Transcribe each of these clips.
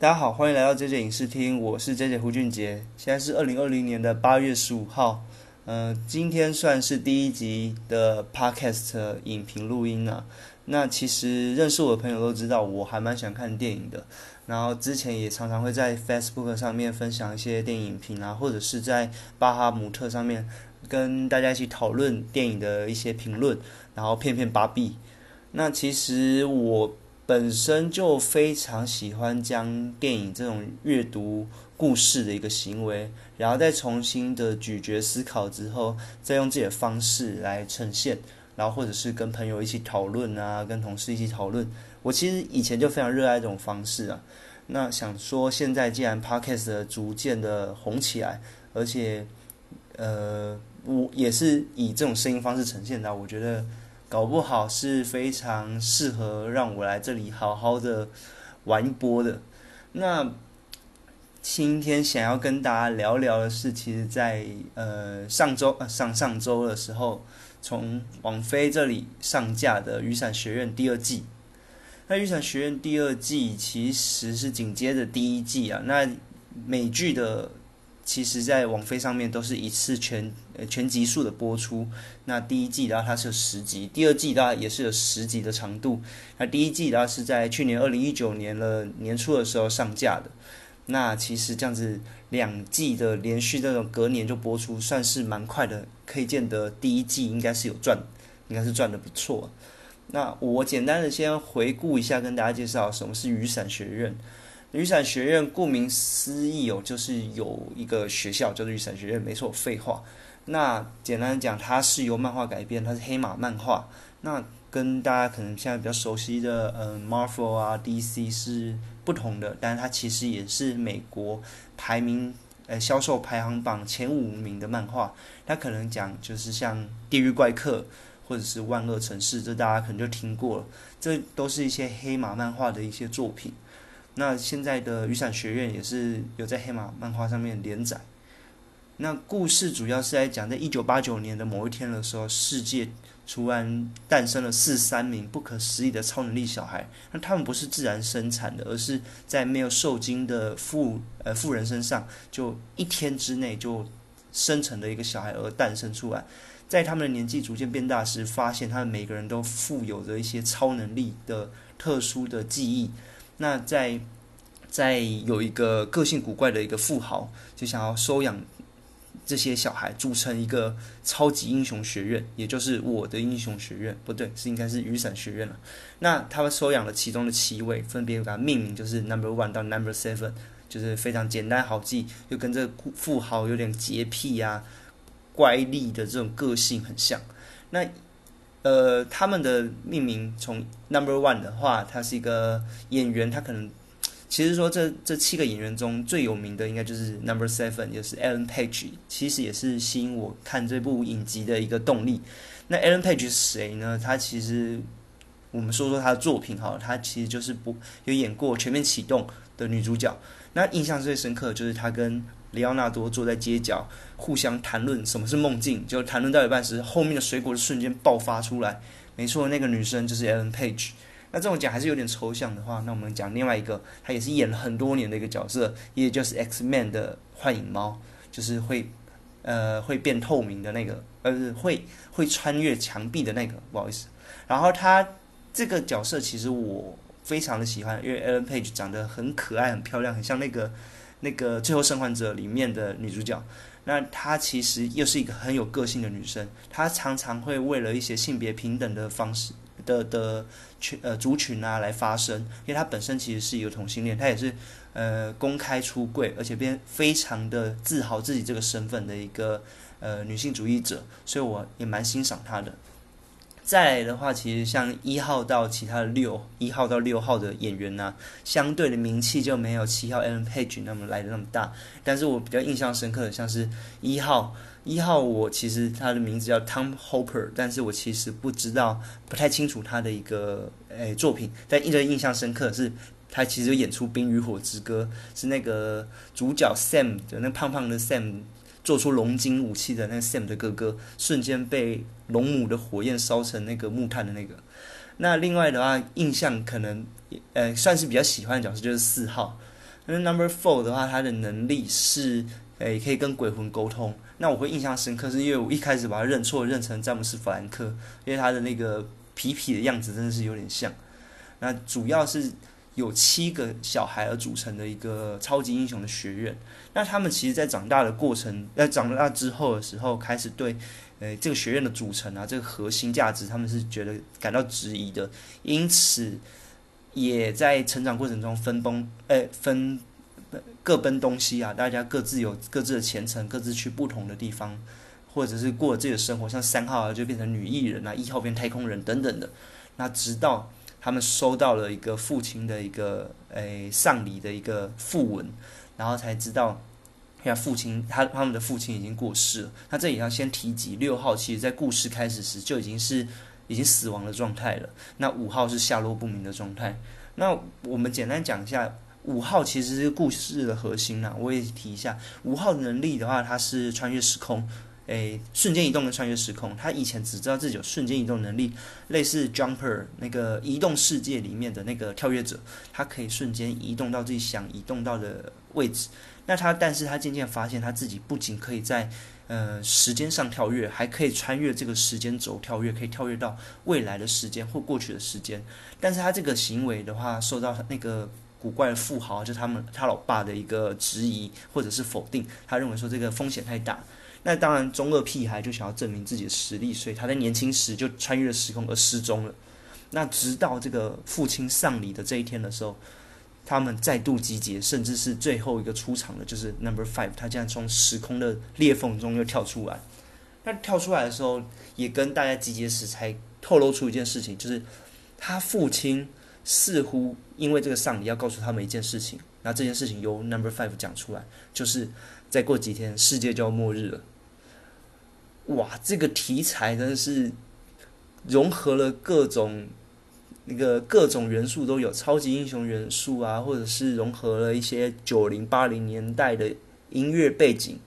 大家好，欢迎来到 J J 影视厅，我是 J J 胡俊杰。现在是二零二零年的八月十五号，呃，今天算是第一集的 Podcast 影评录音啊。那其实认识我的朋友都知道，我还蛮喜欢看电影的。然后之前也常常会在 Facebook 上面分享一些电影影评啊，或者是在巴哈姆特上面跟大家一起讨论电影的一些评论，然后骗骗芭比。那其实我。本身就非常喜欢将电影这种阅读故事的一个行为，然后再重新的咀嚼思考之后，再用自己的方式来呈现，然后或者是跟朋友一起讨论啊，跟同事一起讨论。我其实以前就非常热爱这种方式啊。那想说，现在既然 Podcast 逐渐的红起来，而且呃，我也是以这种声音方式呈现的，我觉得。搞不好是非常适合让我来这里好好的玩一波的。那今天想要跟大家聊聊的是，其实，在呃上周呃上上周的时候，从网飞这里上架的《雨伞学院》第二季。那《雨伞学院》第二季其实是紧接着第一季啊。那美剧的。其实，在网飞上面都是一次全呃全集数的播出。那第一季的话，它是有十集；第二季的话，也是有十集的长度。那第一季的话，是在去年二零一九年了年初的时候上架的。那其实这样子两季的连续这种隔年就播出，算是蛮快的。可以见得第一季应该是有赚，应该是赚的不错。那我简单的先回顾一下，跟大家介绍什么是雨伞学院。雨伞学院顾名思义哦，就是有一个学校叫做雨伞学院，没错，废话。那简单讲，它是由漫画改编，它是黑马漫画。那跟大家可能现在比较熟悉的，嗯，Marvel 啊，DC 是不同的，但是它其实也是美国排名呃销售排行榜前五名的漫画。它可能讲就是像《地狱怪客》或者是《万恶城市》，这大家可能就听过了，这都是一些黑马漫画的一些作品。那现在的雨伞学院也是有在黑马漫画上面连载。那故事主要是在讲，在一九八九年的某一天的时候，世界突然诞生了四三名不可思议的超能力小孩。那他们不是自然生产的，而是在没有受精的妇呃妇人身上，就一天之内就生成的一个小孩而诞生出来。在他们的年纪逐渐变大时，发现他们每个人都富有着一些超能力的特殊的记忆。那在在有一个个性古怪的一个富豪，就想要收养这些小孩，组成一个超级英雄学院，也就是我的英雄学院，不对，是应该是雨伞学院了。那他们收养了其中的七位，分别给他命名，就是 Number One 到 Number Seven，就是非常简单好记，就跟这个富豪有点洁癖呀、怪力的这种个性很像。那呃，他们的命名从 Number One 的话，他是一个演员，他可能其实说这这七个演员中最有名的应该就是 Number Seven，就是 Alan Page，其实也是吸引我看这部影集的一个动力。那 Alan Page 是谁呢？他其实我们说说他的作品哈，他其实就是不有演过《全面启动》的女主角。那印象最深刻就是他跟里奥纳多坐在街角，互相谈论什么是梦境。就谈论到一半时，后面的水果瞬间爆发出来。没错，那个女生就是 Ellen Page。那这种讲还是有点抽象的话，那我们讲另外一个，她也是演了很多年的一个角色，也就是 X Man 的幻影猫，就是会呃会变透明的那个，呃会会穿越墙壁的那个，不好意思。然后她这个角色其实我非常的喜欢，因为 Ellen Page 长得很可爱、很漂亮，很像那个。那个《最后生还者》里面的女主角，那她其实又是一个很有个性的女生。她常常会为了一些性别平等的方式的的群呃族群啊来发声，因为她本身其实是一个同性恋，她也是呃公开出柜，而且边非常的自豪自己这个身份的一个呃女性主义者，所以我也蛮欣赏她的。再来的话，其实像一号到其他的六一号到六号的演员呢，相对的名气就没有七号 Ellen Page 那么来的那么大。但是我比较印象深刻的，像是一号一号，我其实他的名字叫 Tom Hopper，但是我其实不知道，不太清楚他的一个诶作品。但一直印象深刻是，他其实演出《冰与火之歌》，是那个主角 Sam 的那胖胖的 Sam。做出龙晶武器的那个 Sam 的哥哥，瞬间被龙母的火焰烧成那个木炭的那个。那另外的话，印象可能呃算是比较喜欢的角色就是四号。那 Number Four 的话，他的能力是诶可以跟鬼魂沟通。那我会印象深刻，是因为我一开始把他认错，认成詹姆斯·弗兰克，因为他的那个痞痞的样子真的是有点像。那主要是有七个小孩而组成的一个超级英雄的学院。那他们其实，在长大的过程，在长大之后的时候，开始对，呃，这个学院的组成啊，这个核心价值，他们是觉得感到质疑的。因此，也在成长过程中分崩，呃，分各奔东西啊，大家各自有各自的前程，各自去不同的地方，或者是过自己的生活。像三号啊，就变成女艺人啊，一号变太空人等等的。那直到他们收到了一个父亲的一个诶丧礼的一个讣文。然后才知道，他父亲他他们的父亲已经过世了。那这里要先提及六号，其实在故事开始时就已经是已经死亡的状态了。那五号是下落不明的状态。那我们简单讲一下，五号其实是故事的核心呐。我也提一下，五号能力的话，它是穿越时空。诶，瞬间移动跟穿越时空，他以前只知道自己有瞬间移动能力，类似 Jumper 那个移动世界里面的那个跳跃者，他可以瞬间移动到自己想移动到的位置。那他，但是他渐渐发现，他自己不仅可以在呃时间上跳跃，还可以穿越这个时间轴跳跃，可以跳跃到未来的时间或过去的时间。但是他这个行为的话，受到那个古怪的富豪，就他们他老爸的一个质疑或者是否定，他认为说这个风险太大。那当然，中二屁孩就想要证明自己的实力，所以他在年轻时就穿越了时空而失踪了。那直到这个父亲丧礼的这一天的时候，他们再度集结，甚至是最后一个出场的，就是 Number Five，他竟然从时空的裂缝中又跳出来。那跳出来的时候，也跟大家集结时才透露出一件事情，就是他父亲似乎因为这个丧礼要告诉他们一件事情，那这件事情由 Number Five 讲出来，就是再过几天世界就要末日了。哇，这个题材真的是融合了各种那个各种元素都有，超级英雄元素啊，或者是融合了一些九零八零年代的音乐背景，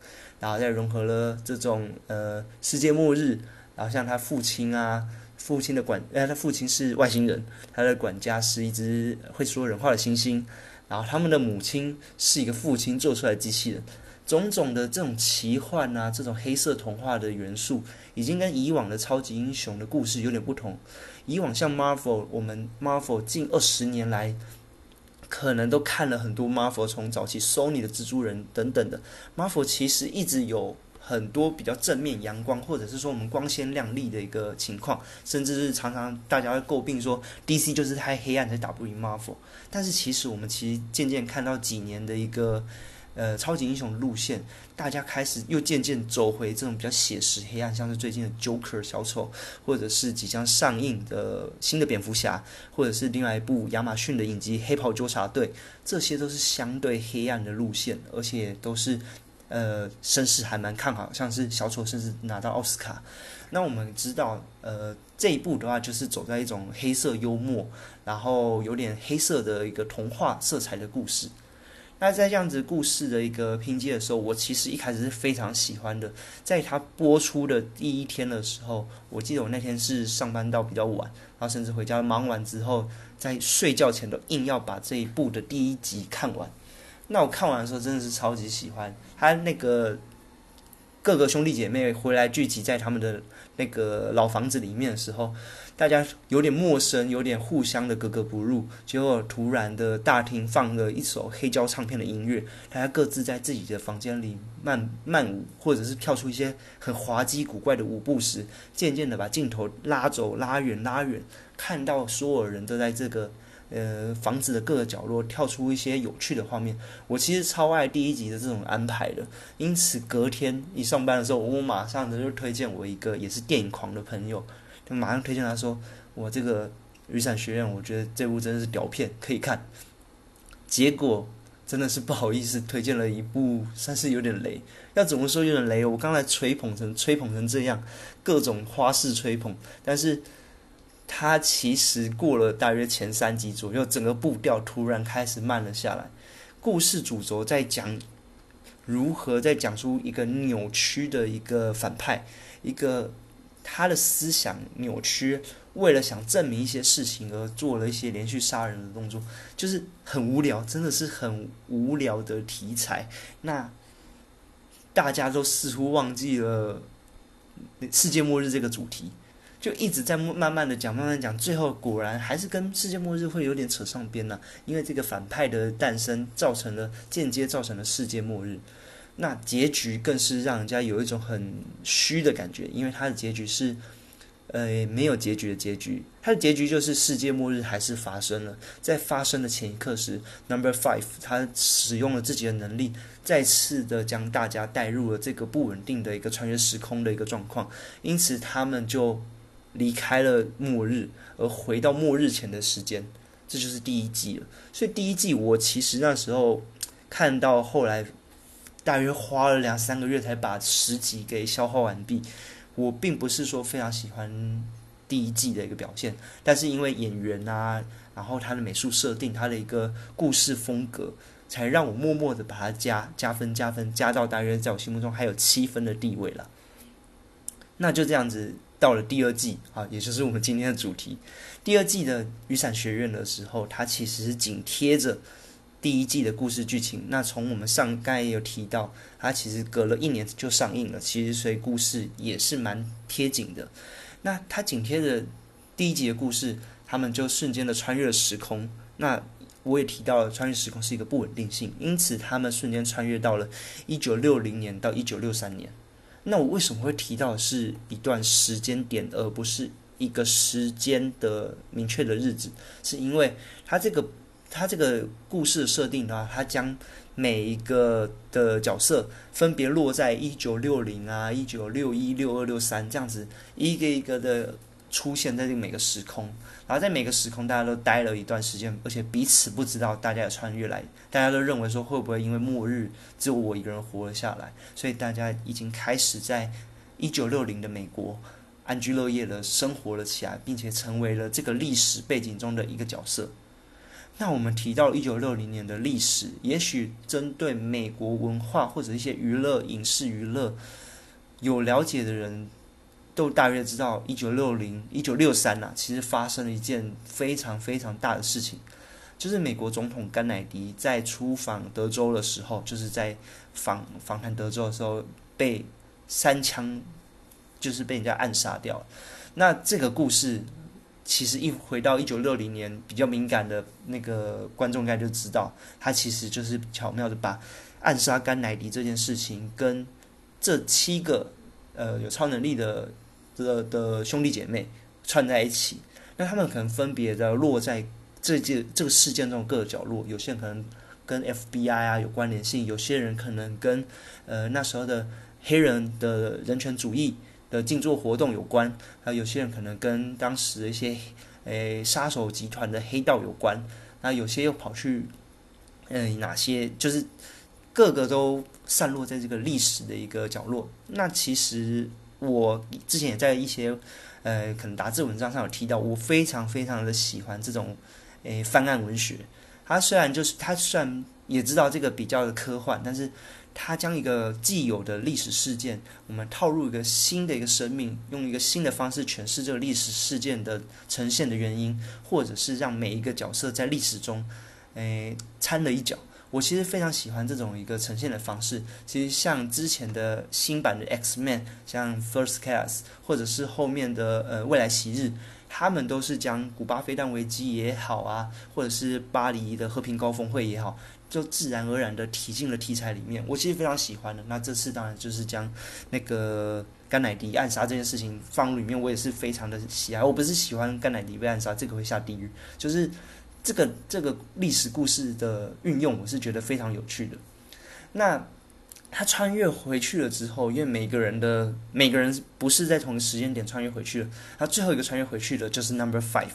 然后再融合了这种呃世界末日，然后像他父亲啊，父亲的管，哎，他父亲是外星人，他的管家是一只会说人话的猩猩，然后他们的母亲是一个父亲做出来的机器人。种种的这种奇幻啊，这种黑色童话的元素，已经跟以往的超级英雄的故事有点不同。以往像 Marvel，我们 Marvel 近二十年来，可能都看了很多 Marvel，从早期 Sony 的蜘蛛人等等的 Marvel，其实一直有很多比较正面、阳光，或者是说我们光鲜亮丽的一个情况，甚至是常常大家会诟病说 DC 就是太黑暗才打不赢 Marvel。但是其实我们其实渐渐看到几年的一个。呃，超级英雄路线，大家开始又渐渐走回这种比较写实、黑暗，像是最近的 Joker 小丑，或者是即将上映的新的蝙蝠侠，或者是另外一部亚马逊的影集《黑袍纠察队》，这些都是相对黑暗的路线，而且都是呃声势还蛮看好，像是小丑甚至拿到奥斯卡。那我们知道，呃，这一部的话就是走在一种黑色幽默，然后有点黑色的一个童话色彩的故事。那在这样子故事的一个拼接的时候，我其实一开始是非常喜欢的。在它播出的第一天的时候，我记得我那天是上班到比较晚，然后甚至回家忙完之后，在睡觉前都硬要把这一部的第一集看完。那我看完的时候真的是超级喜欢，他那个各个兄弟姐妹回来聚集在他们的那个老房子里面的时候。大家有点陌生，有点互相的格格不入。结果突然的大厅放了一首黑胶唱片的音乐，大家各自在自己的房间里慢慢舞，或者是跳出一些很滑稽古怪的舞步时，渐渐的把镜头拉走、拉远、拉远，看到所有人都在这个呃房子的各个角落跳出一些有趣的画面。我其实超爱第一集的这种安排的，因此隔天一上班的时候，我马上的就推荐我一个也是电影狂的朋友。就马上推荐他说：“我这个雨伞学院，我觉得这部真的是屌片，可以看。”结果真的是不好意思，推荐了一部算是有点雷。要怎么说有点雷？我刚才吹捧成吹捧成这样，各种花式吹捧，但是他其实过了大约前三集左右，整个步调突然开始慢了下来。故事主轴在讲如何在讲出一个扭曲的一个反派，一个。他的思想扭曲，为了想证明一些事情而做了一些连续杀人的动作，就是很无聊，真的是很无聊的题材。那大家都似乎忘记了世界末日这个主题，就一直在慢慢的讲，慢慢讲，最后果然还是跟世界末日会有点扯上边呢。因为这个反派的诞生，造成了间接造成了世界末日。那结局更是让人家有一种很虚的感觉，因为它的结局是。呃，没有结局的结局，它的结局就是世界末日还是发生了。在发生的前一刻时，Number Five 他使用了自己的能力，再次的将大家带入了这个不稳定的一个穿越时空的一个状况，因此他们就离开了末日，而回到末日前的时间。这就是第一季了。所以第一季我其实那时候看到后来，大约花了两三个月才把十集给消化完毕。我并不是说非常喜欢第一季的一个表现，但是因为演员啊，然后他的美术设定，他的一个故事风格，才让我默默的把它加加分加分加到大约在我心目中还有七分的地位了。那就这样子到了第二季啊，也就是我们今天的主题，第二季的雨伞学院的时候，它其实是紧贴着。第一季的故事剧情，那从我们上刚才也有提到，它其实隔了一年就上映了，其实所以故事也是蛮贴紧的。那它紧贴着第一集的故事，他们就瞬间的穿越了时空。那我也提到了，穿越时空是一个不稳定性，因此他们瞬间穿越到了一九六零年到一九六三年。那我为什么会提到是一段时间点，而不是一个时间的明确的日子？是因为它这个。它这个故事设定的话，他将每一个的角色分别落在一九六零啊、一九六一、六二、六三这样子，一个一个的出现在这每个时空，然后在每个时空大家都待了一段时间，而且彼此不知道大家的穿越来，大家都认为说会不会因为末日只有我一个人活了下来，所以大家已经开始在一九六零的美国安居乐业的生活了起来，并且成为了这个历史背景中的一个角色。那我们提到一九六零年的历史，也许针对美国文化或者一些娱乐、影视娱乐有了解的人，都大约知道一九六零、一九六三呐，其实发生了一件非常非常大的事情，就是美国总统甘乃迪在出访德州的时候，就是在访访谈德州的时候，被三枪就是被人家暗杀掉了。那这个故事。其实一回到一九六零年，比较敏感的那个观众应该就知道，他其实就是巧妙的把暗杀甘乃迪这件事情跟这七个呃有超能力的的的兄弟姐妹串在一起。那他们可能分别的落在这件这个事件中各个角落，有些人可能跟 FBI 啊有关联性，有些人可能跟呃那时候的黑人的人权主义。的静坐活动有关，还，有些人可能跟当时的一些诶杀手集团的黑道有关，那有些又跑去，嗯，哪些就是各个都散落在这个历史的一个角落。那其实我之前也在一些呃可能杂志文章上有提到，我非常非常的喜欢这种诶翻案文学。它虽然就是它虽然也知道这个比较的科幻，但是。他将一个既有的历史事件，我们套入一个新的一个生命，用一个新的方式诠释这个历史事件的呈现的原因，或者是让每一个角色在历史中，诶掺了一脚。我其实非常喜欢这种一个呈现的方式。其实像之前的新版的 X Men，像 First Class，或者是后面的呃未来昔日，他们都是将古巴飞弹危机也好啊，或者是巴黎的和平高峰会也好。就自然而然的提进了题材里面，我其实非常喜欢的。那这次当然就是将那个甘乃迪暗杀这件事情放里面，我也是非常的喜爱。我不是喜欢甘乃迪被暗杀，这个会下地狱，就是这个这个历史故事的运用，我是觉得非常有趣的。那他穿越回去了之后，因为每个人的每个人不是在同一个时间点穿越回去了，他最后一个穿越回去的就是 Number Five。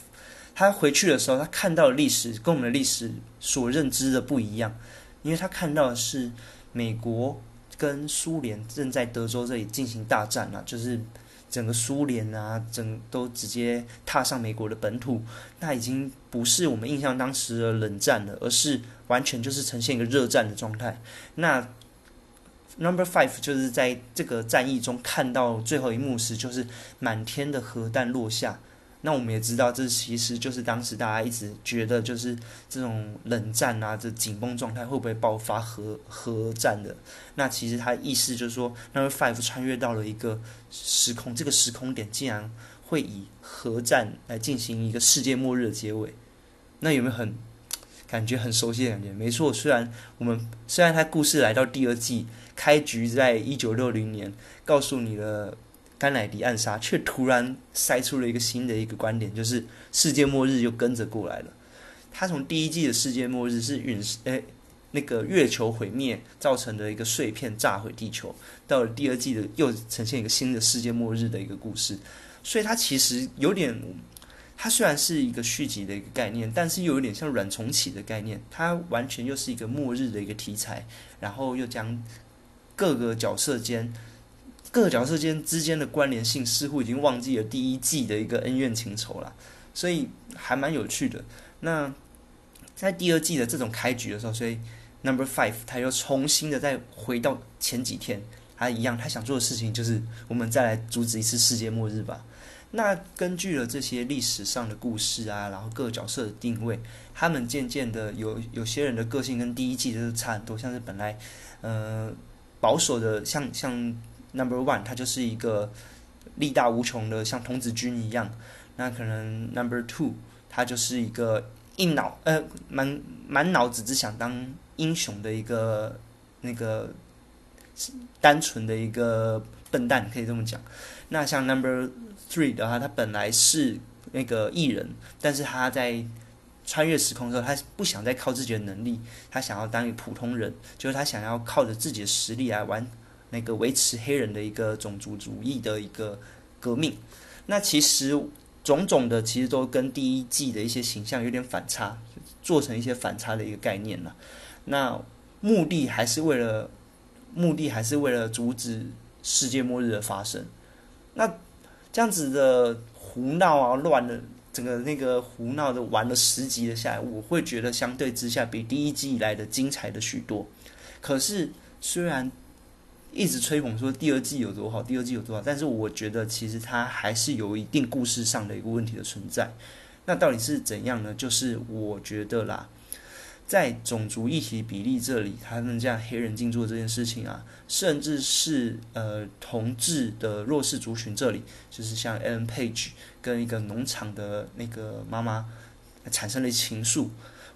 他回去的时候，他看到的历史跟我们的历史所认知的不一样，因为他看到的是美国跟苏联正在德州这里进行大战啊，就是整个苏联啊，整都直接踏上美国的本土，那已经不是我们印象当时的冷战了，而是完全就是呈现一个热战的状态。那 Number Five 就是在这个战役中看到最后一幕时，就是满天的核弹落下。那我们也知道，这其实就是当时大家一直觉得，就是这种冷战啊，这紧绷状态会不会爆发核核战的？那其实他意思就是说，Number Five 穿越到了一个时空，这个时空点竟然会以核战来进行一个世界末日的结尾。那有没有很感觉很熟悉的感觉？没错，虽然我们虽然他故事来到第二季，开局在一九六零年，告诉你的。甘乃迪暗杀，却突然塞出了一个新的一个观点，就是世界末日又跟着过来了。他从第一季的世界末日是陨石，诶，那个月球毁灭造成的一个碎片炸毁地球，到了第二季的又呈现一个新的世界末日的一个故事。所以它其实有点，它虽然是一个续集的一个概念，但是又有点像软重启的概念。它完全又是一个末日的一个题材，然后又将各个角色间。各个角色间之间的关联性似乎已经忘记了第一季的一个恩怨情仇了，所以还蛮有趣的。那在第二季的这种开局的时候，所以 Number Five 他又重新的再回到前几天，他一样他想做的事情就是我们再来阻止一次世界末日吧。那根据了这些历史上的故事啊，然后各个角色的定位，他们渐渐的有有些人的个性跟第一季就是差很多，像是本来呃保守的像像。Number one，他就是一个力大无穷的，像童子军一样。那可能 Number two，他就是一个硬脑呃满满脑子只想当英雄的一个那个单纯的一个笨蛋，可以这么讲。那像 Number three 的话，他本来是那个艺人，但是他在穿越时空之后，他不想再靠自己的能力，他想要当一个普通人，就是他想要靠着自己的实力来完。那个维持黑人的一个种族主义的一个革命，那其实种种的其实都跟第一季的一些形象有点反差，做成一些反差的一个概念了。那目的还是为了目的还是为了阻止世界末日的发生。那这样子的胡闹啊，乱的整个那个胡闹的玩了十集的下来，我会觉得相对之下比第一季来的精彩的许多。可是虽然。一直吹捧说第二季有多好，第二季有多好，但是我觉得其实它还是有一定故事上的一个问题的存在。那到底是怎样呢？就是我觉得啦，在种族议题比例这里，他们这样黑人进驻这件事情啊，甚至是呃同志的弱势族群这里，就是像 Ellen Page 跟一个农场的那个妈妈产生了情愫。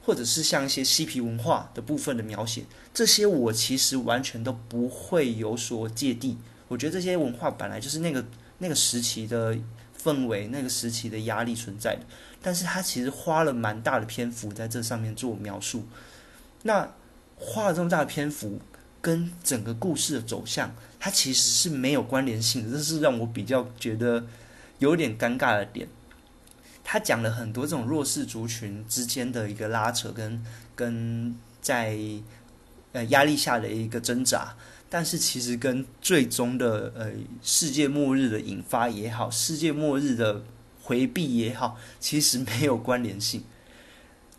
或者是像一些嬉皮文化的部分的描写，这些我其实完全都不会有所芥蒂。我觉得这些文化本来就是那个那个时期的氛围，那个时期的压力存在的。但是他其实花了蛮大的篇幅在这上面做描述。那花了这么大的篇幅，跟整个故事的走向，它其实是没有关联性的。这是让我比较觉得有点尴尬的点。他讲了很多这种弱势族群之间的一个拉扯，跟跟在呃压力下的一个挣扎，但是其实跟最终的呃世界末日的引发也好，世界末日的回避也好，其实没有关联性。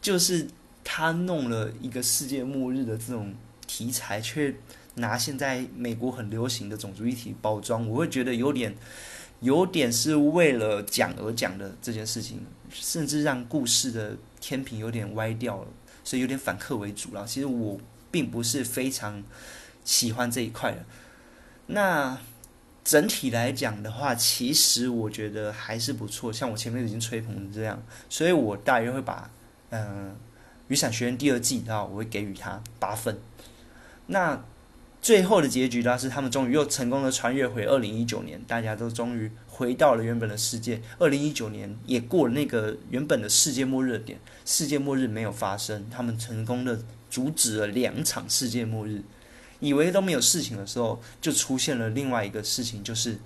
就是他弄了一个世界末日的这种题材，却拿现在美国很流行的种族议题包装，我会觉得有点。有点是为了讲而讲的这件事情，甚至让故事的天平有点歪掉了，所以有点反客为主了。其实我并不是非常喜欢这一块的。那整体来讲的话，其实我觉得还是不错。像我前面已经吹捧的这样，所以我大约会把嗯《雨伞学院》第二季啊，我会给予他八分。那。最后的结局呢是他们终于又成功的穿越回二零一九年，大家都终于回到了原本的世界。二零一九年也过了那个原本的世界末日点，世界末日没有发生，他们成功的阻止了两场世界末日。以为都没有事情的时候，就出现了另外一个事情，就是，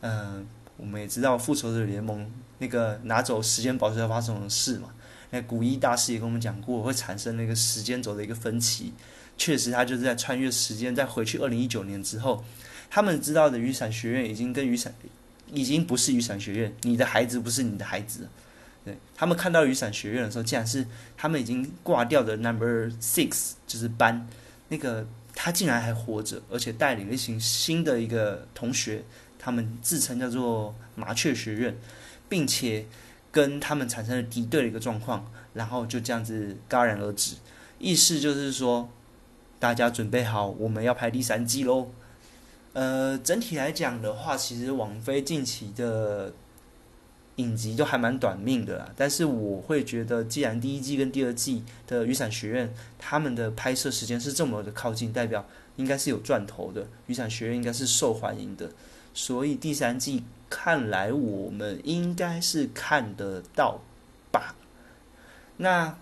嗯，我们也知道复仇者联盟那个拿走时间宝石要发生的事嘛。那古一大师也跟我们讲过，会产生那个时间轴的一个分歧。确实，他就是在穿越时间，再回去二零一九年之后，他们知道的雨伞学院已经跟雨伞，已经不是雨伞学院，你的孩子不是你的孩子。对他们看到雨伞学院的时候，竟然是他们已经挂掉的 Number Six，就是班那个他竟然还活着，而且带领了一群新的一个同学，他们自称叫做麻雀学院，并且跟他们产生了敌对的一个状况，然后就这样子戛然而止。意思就是说，大家准备好，我们要拍第三季喽。呃，整体来讲的话，其实网飞近期的影集都还蛮短命的啦。但是我会觉得，既然第一季跟第二季的《雨伞学院》他们的拍摄时间是这么的靠近，代表应该是有赚头的，《雨伞学院》应该是受欢迎的。所以第三季看来我们应该是看得到吧。那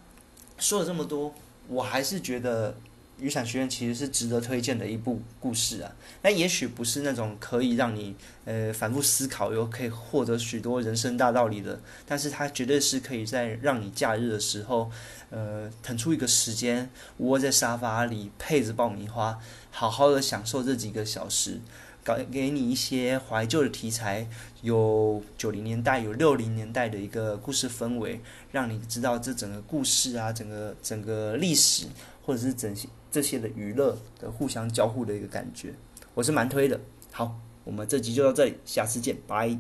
说了这么多，我还是觉得《雨伞学院》其实是值得推荐的一部故事啊。那也许不是那种可以让你呃反复思考又可以获得许多人生大道理的，但是它绝对是可以在让你假日的时候，呃腾出一个时间，窝在沙发里配着爆米花，好好的享受这几个小时。搞给你一些怀旧的题材，有九零年代，有六零年代的一个故事氛围，让你知道这整个故事啊，整个整个历史，或者是整些这些的娱乐的互相交互的一个感觉，我是蛮推的。好，我们这集就到这里，下次见，拜。